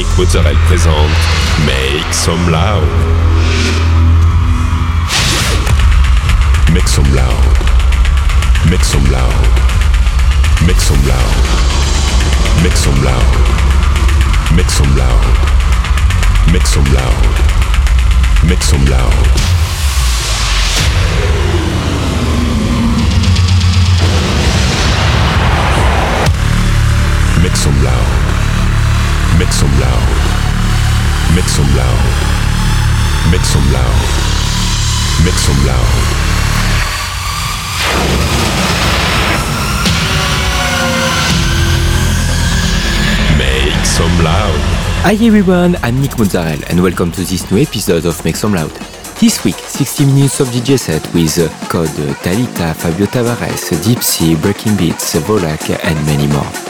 Annick Mozzarella présente Make Some Loud. Make some loud. Make some loud. Make some loud. Make some loud. Make some loud. Make some loud. Make some loud. Make some loud. Make some loud. Make some loud. Make some loud. Make some loud. Make some loud. Hi everyone, I'm Nick Mozzarella and welcome to this new episode of Make Some Loud. This week, 60 minutes of DJ set with Code, Talita, Fabio Tavares, Deep Sea, Breaking Beats, Volak and many more.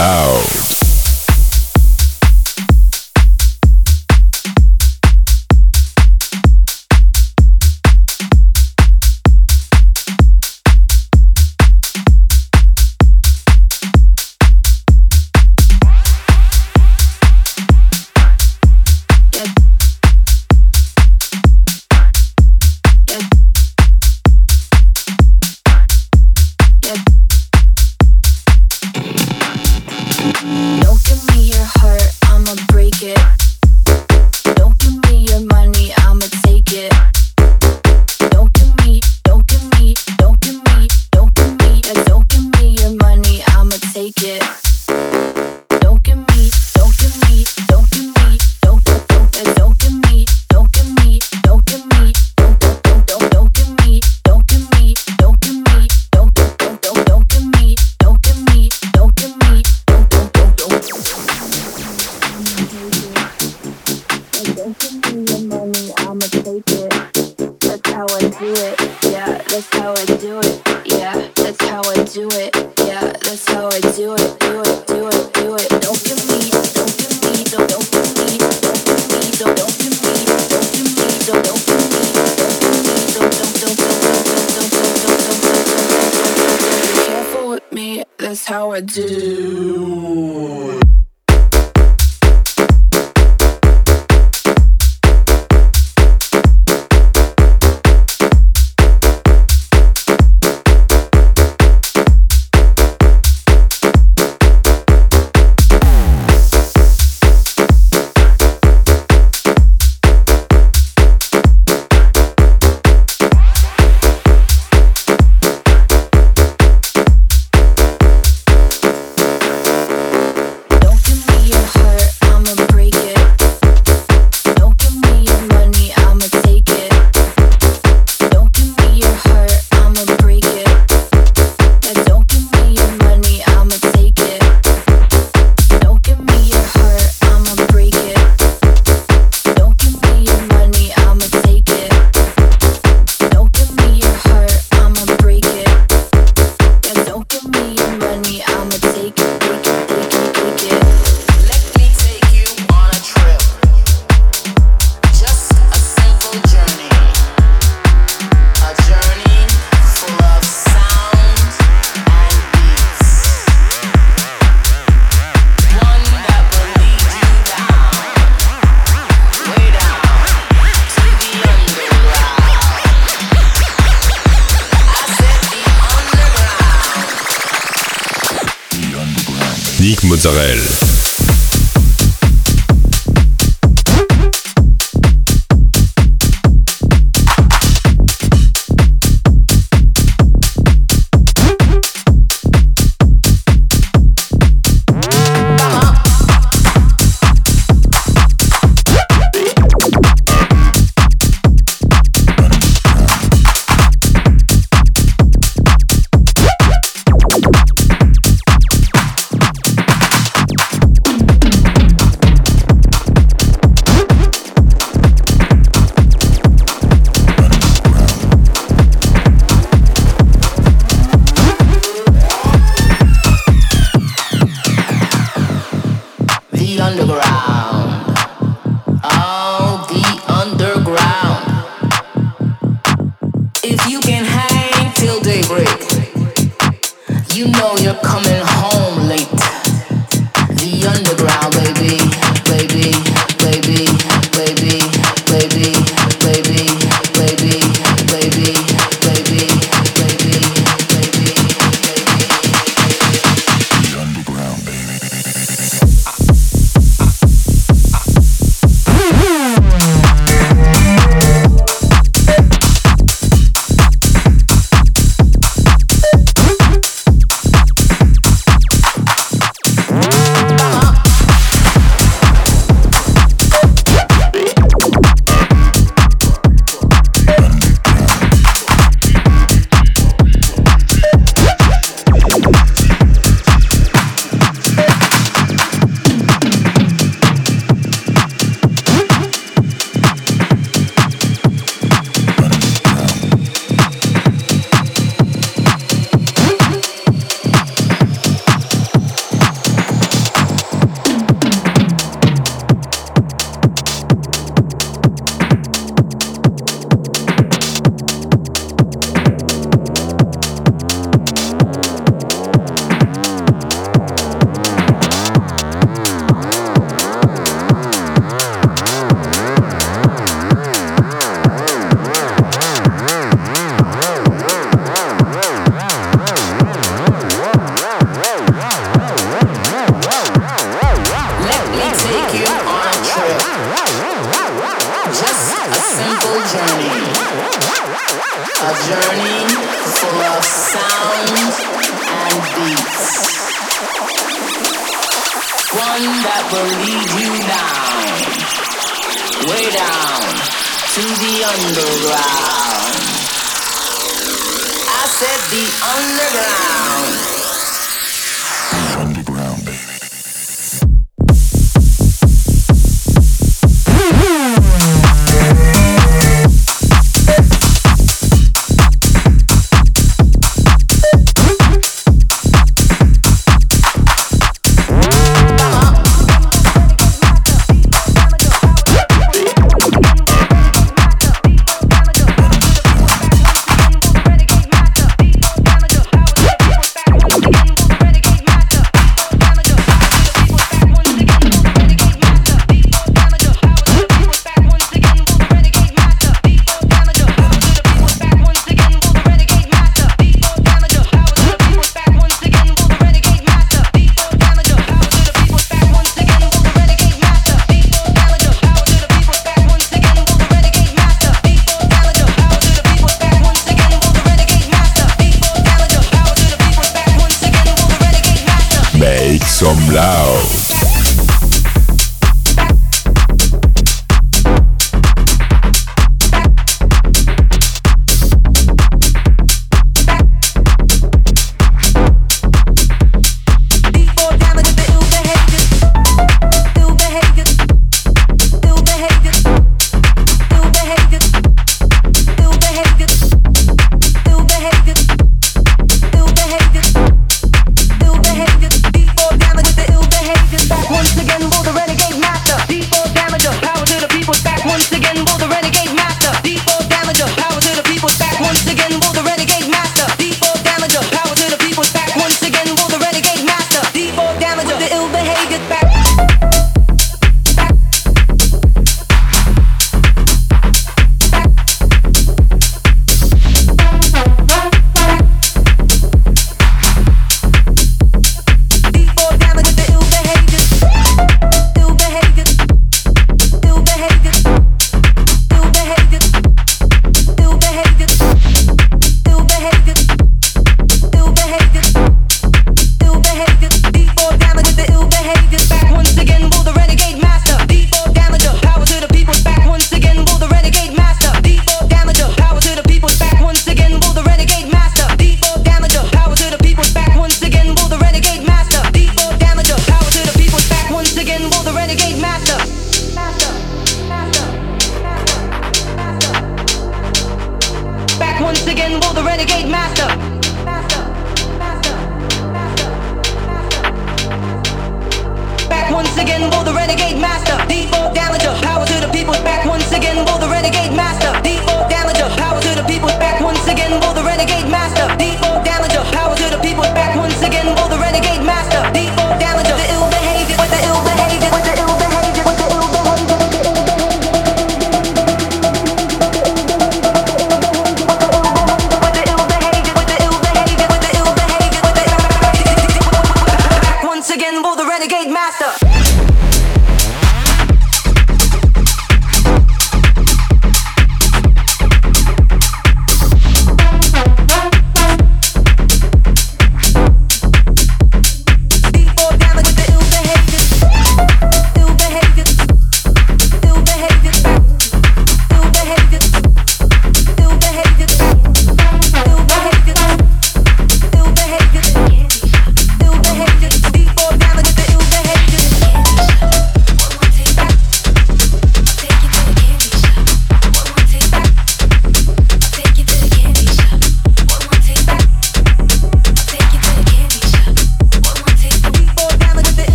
Loud. Underground, Mozzarella.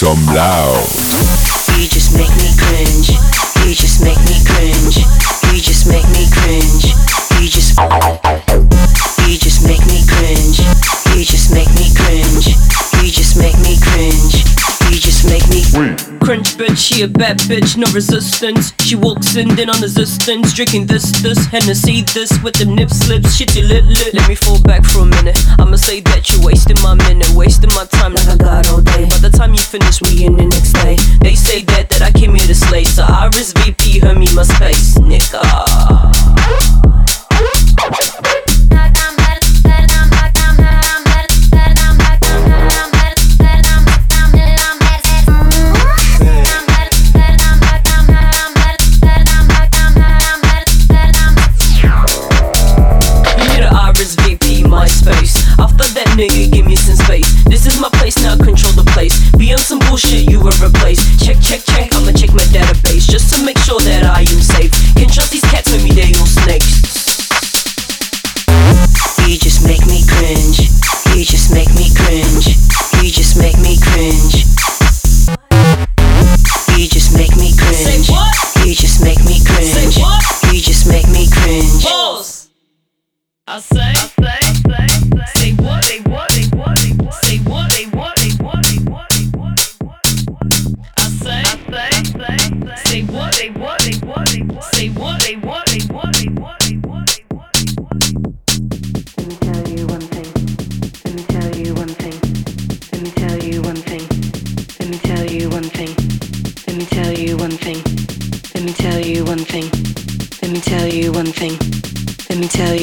some loud. A bad bitch, no resistance. She walks in, then on resistance. Drinking this, this, Hennessy, this with the nip slips. Shitty lit, lit. Let me fall back for a minute. I'ma say that you're wasting my minute, wasting my time like I got all day. By the time you finish, we in the next day. They say that that I came here to slay, so I VP, her me my space, nigga. bullshit, you were replaced. Check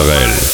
Mozzarella.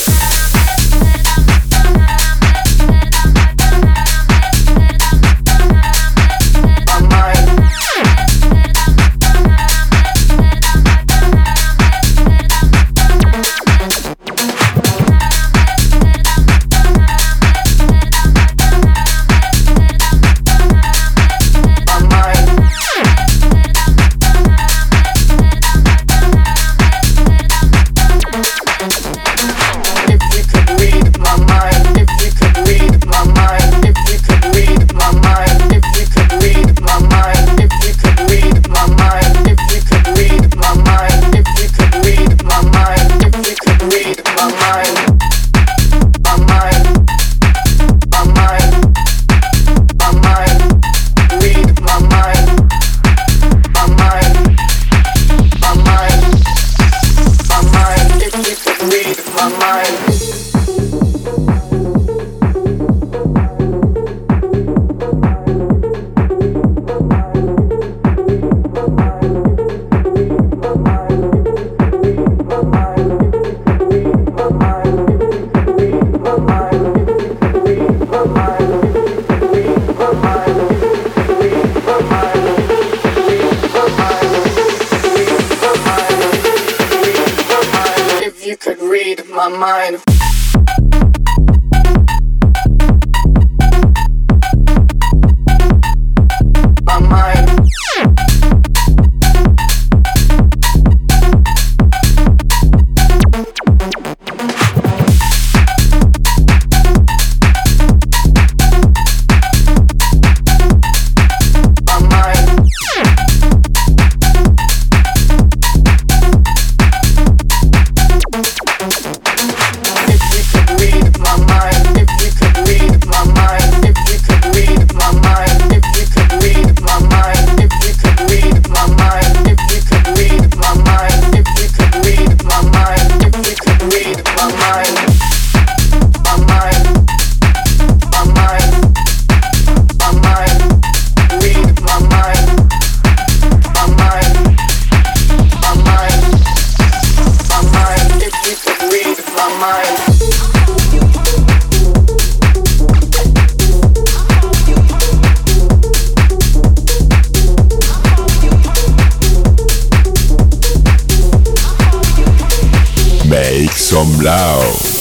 Loud.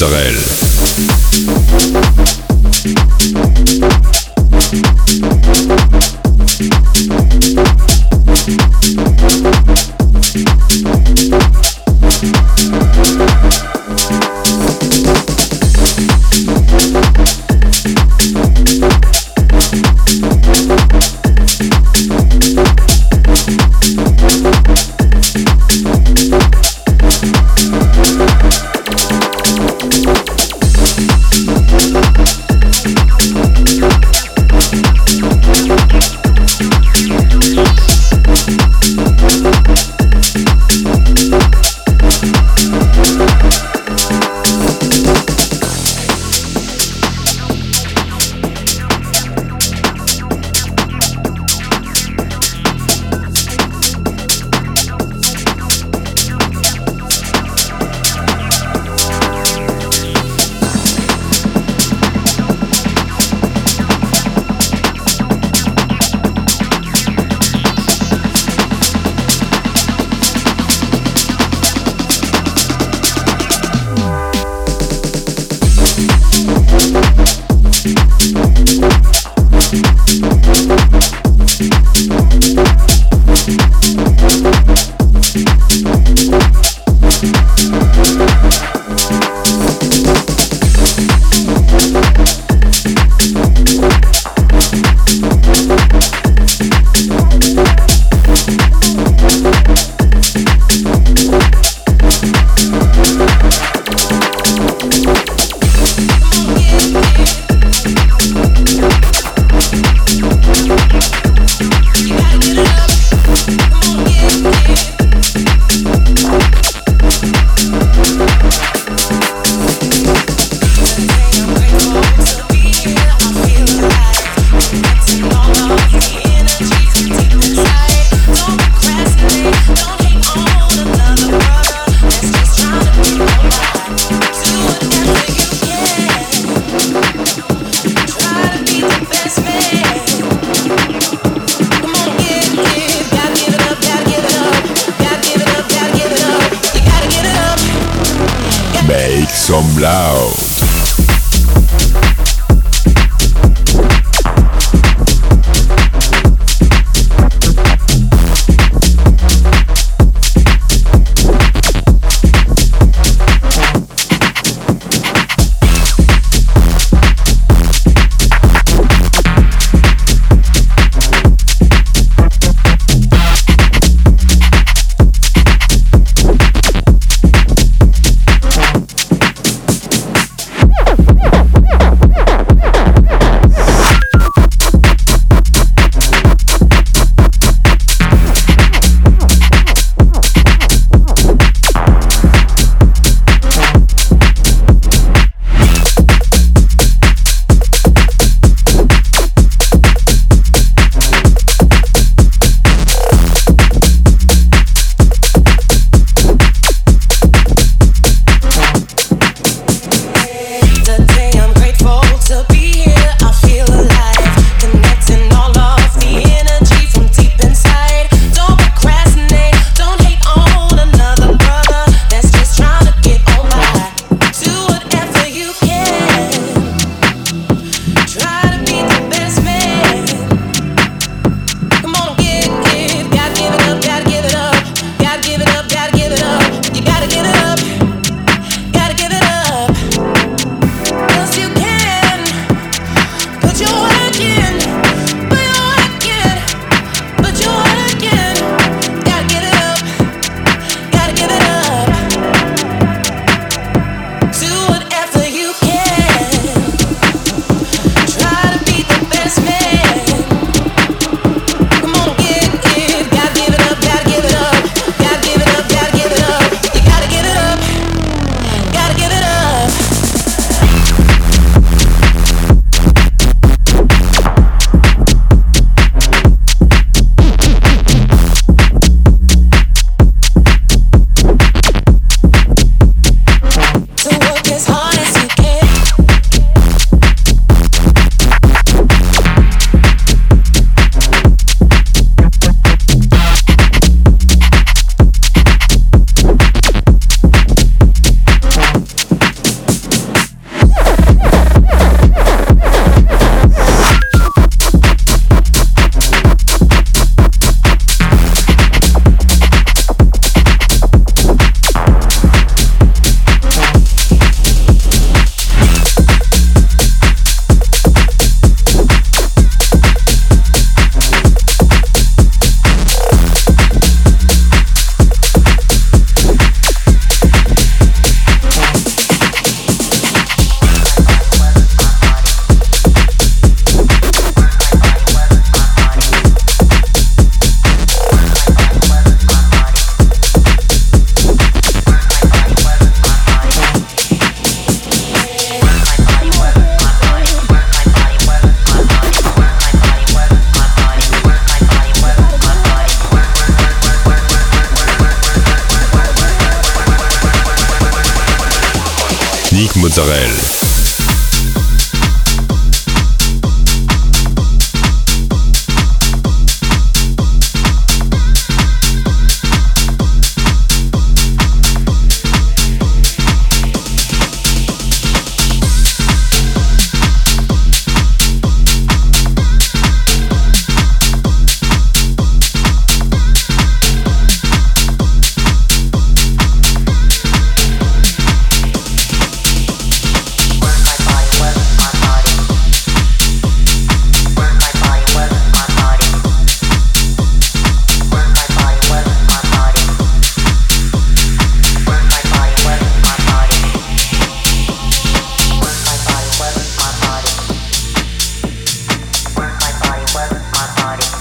Mozzarella. party.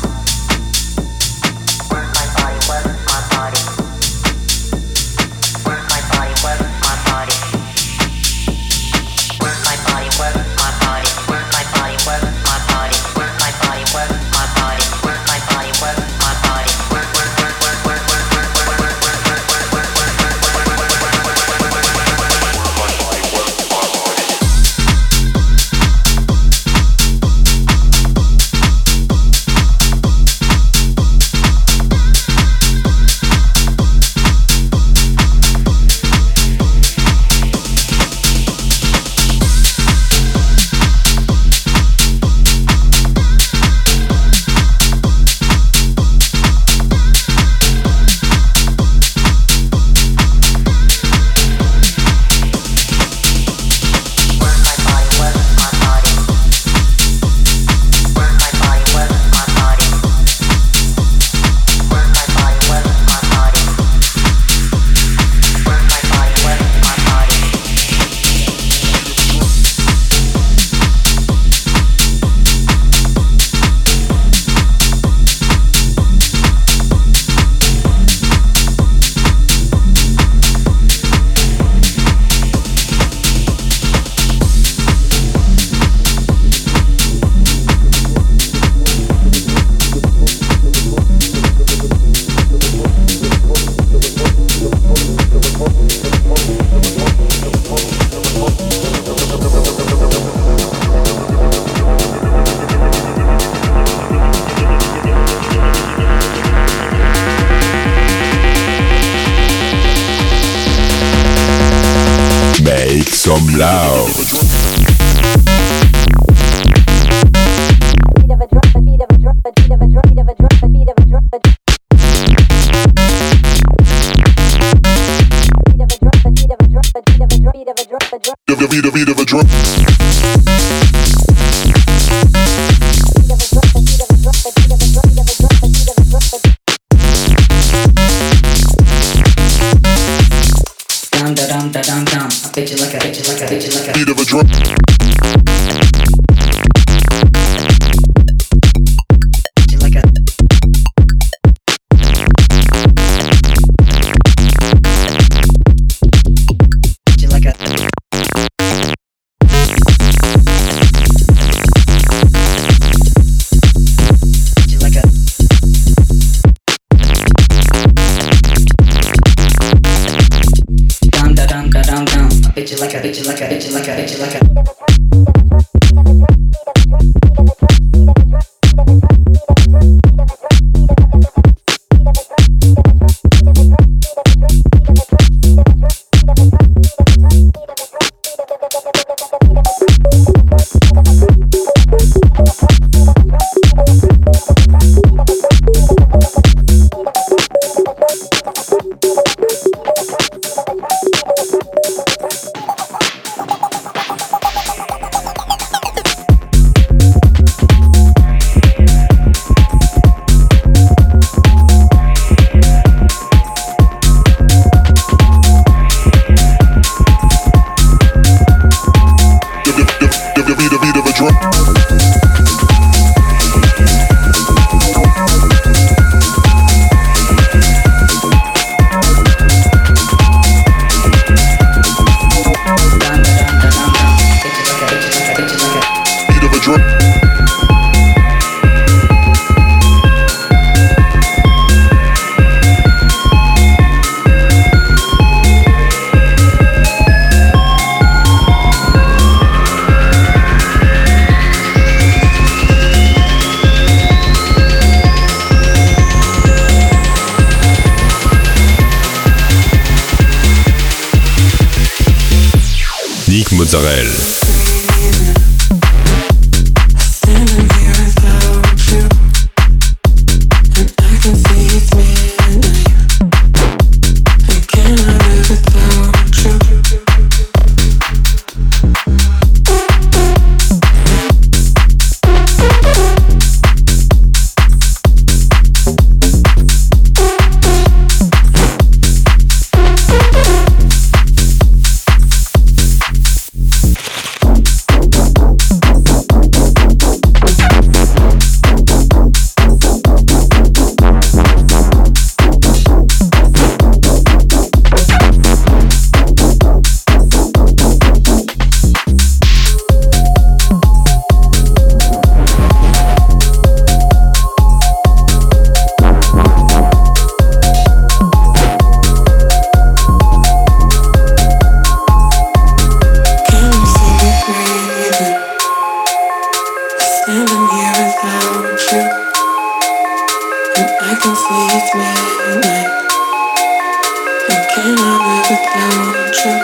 Make some loud. beat of a drum. Can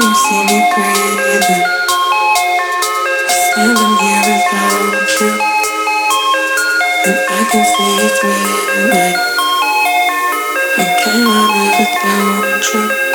you see me breathing? Standing here without you, and I can see can I live without you?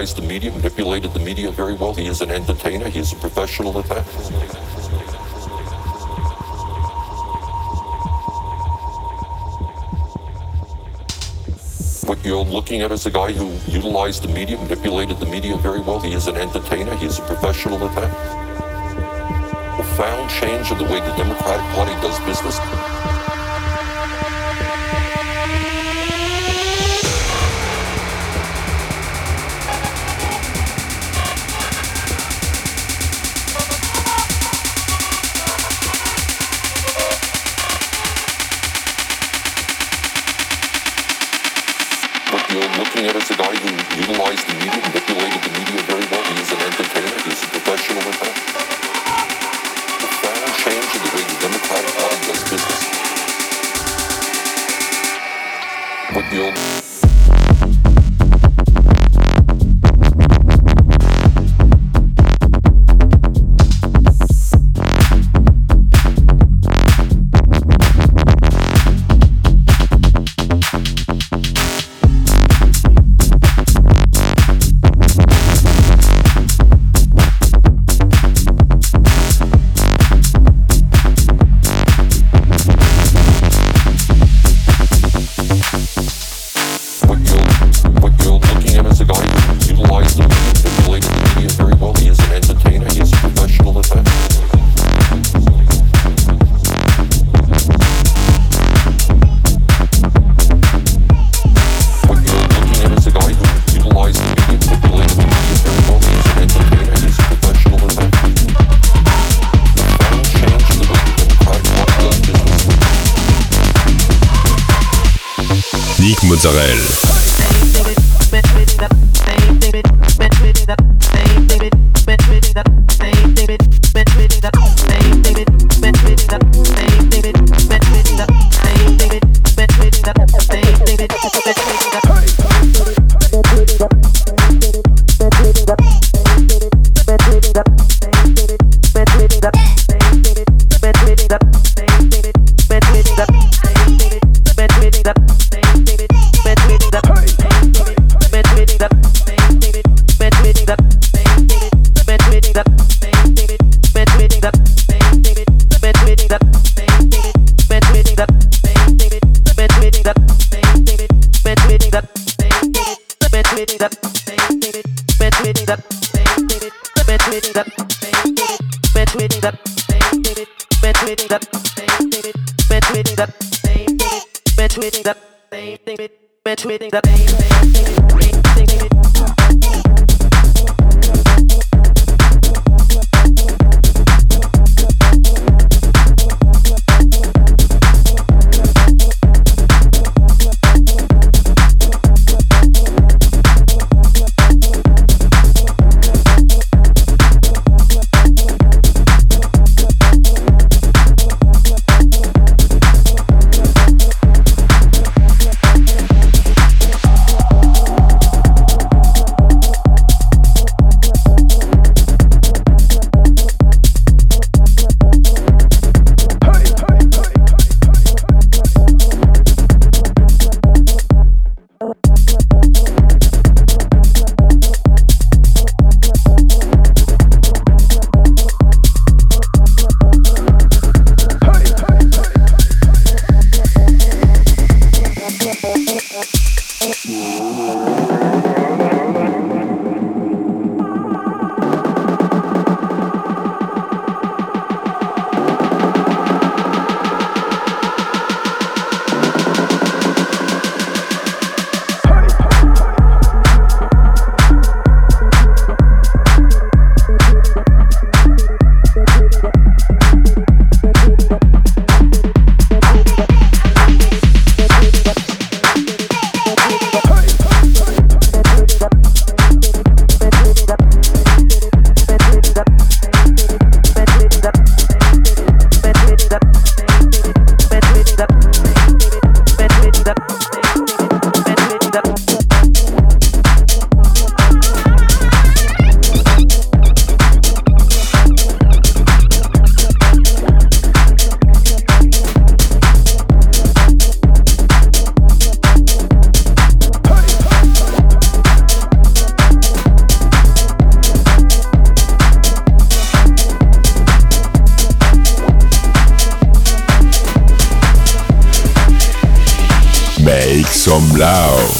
Utilized the media, manipulated the media very well. He is an entertainer, he is a professional at that. What you're looking at is a guy who utilized the media, manipulated the media very well. He is an entertainer, he is a professional at that. Profound change in the way the Democratic Party does business. with you. Mozzarella. that same thing, been tweeting that same thing. Loud.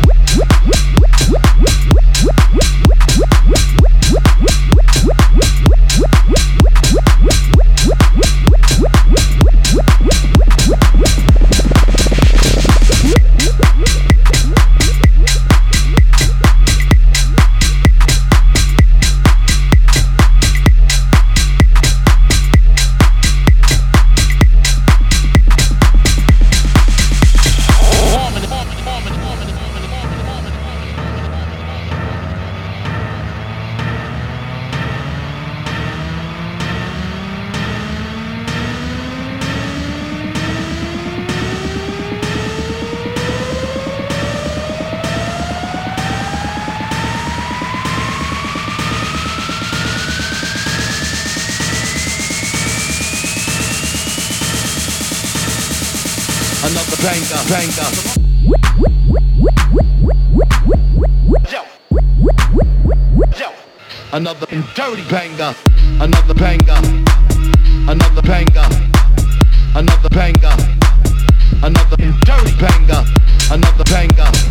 banger. Another banger. Another banger. Another banger. Another dirty banger. Another banger.